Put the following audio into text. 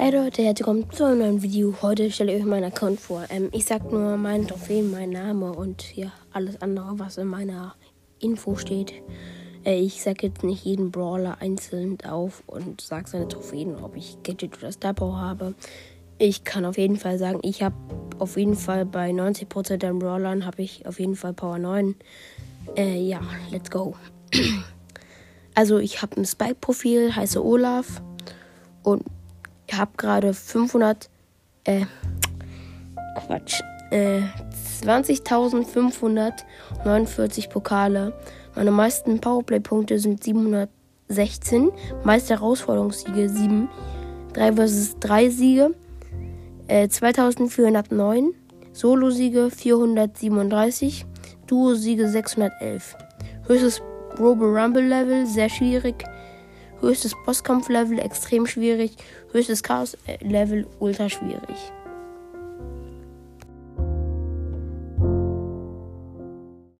Hey Leute, herzlich willkommen zu einem neuen Video. Heute stelle ich euch meinen Account vor. Ähm, ich sag nur meinen Trophäen, meinen Namen und ja, alles andere, was in meiner Info steht. Äh, ich sag jetzt nicht jeden Brawler einzeln auf und sag seine Trophäen, ob ich Gadget oder Star Power habe. Ich kann auf jeden Fall sagen, ich habe auf jeden Fall bei 90% der Brawlern habe ich auf jeden Fall Power 9. Äh, ja, let's go. also ich habe ein Spike-Profil, heiße Olaf und ich habe gerade 500, äh, Quatsch, äh, 20.549 Pokale. Meine meisten Powerplay-Punkte sind 716, meiste Herausforderungssiege 7, 3 vs 3 Siege, äh, 2409, Solo-Siege 437, Duo-Siege 611. Höchstes Robo Rumble Level, sehr schwierig, Höchstes Bosskampf-Level extrem schwierig. Höchstes Chaos-Level ultra schwierig.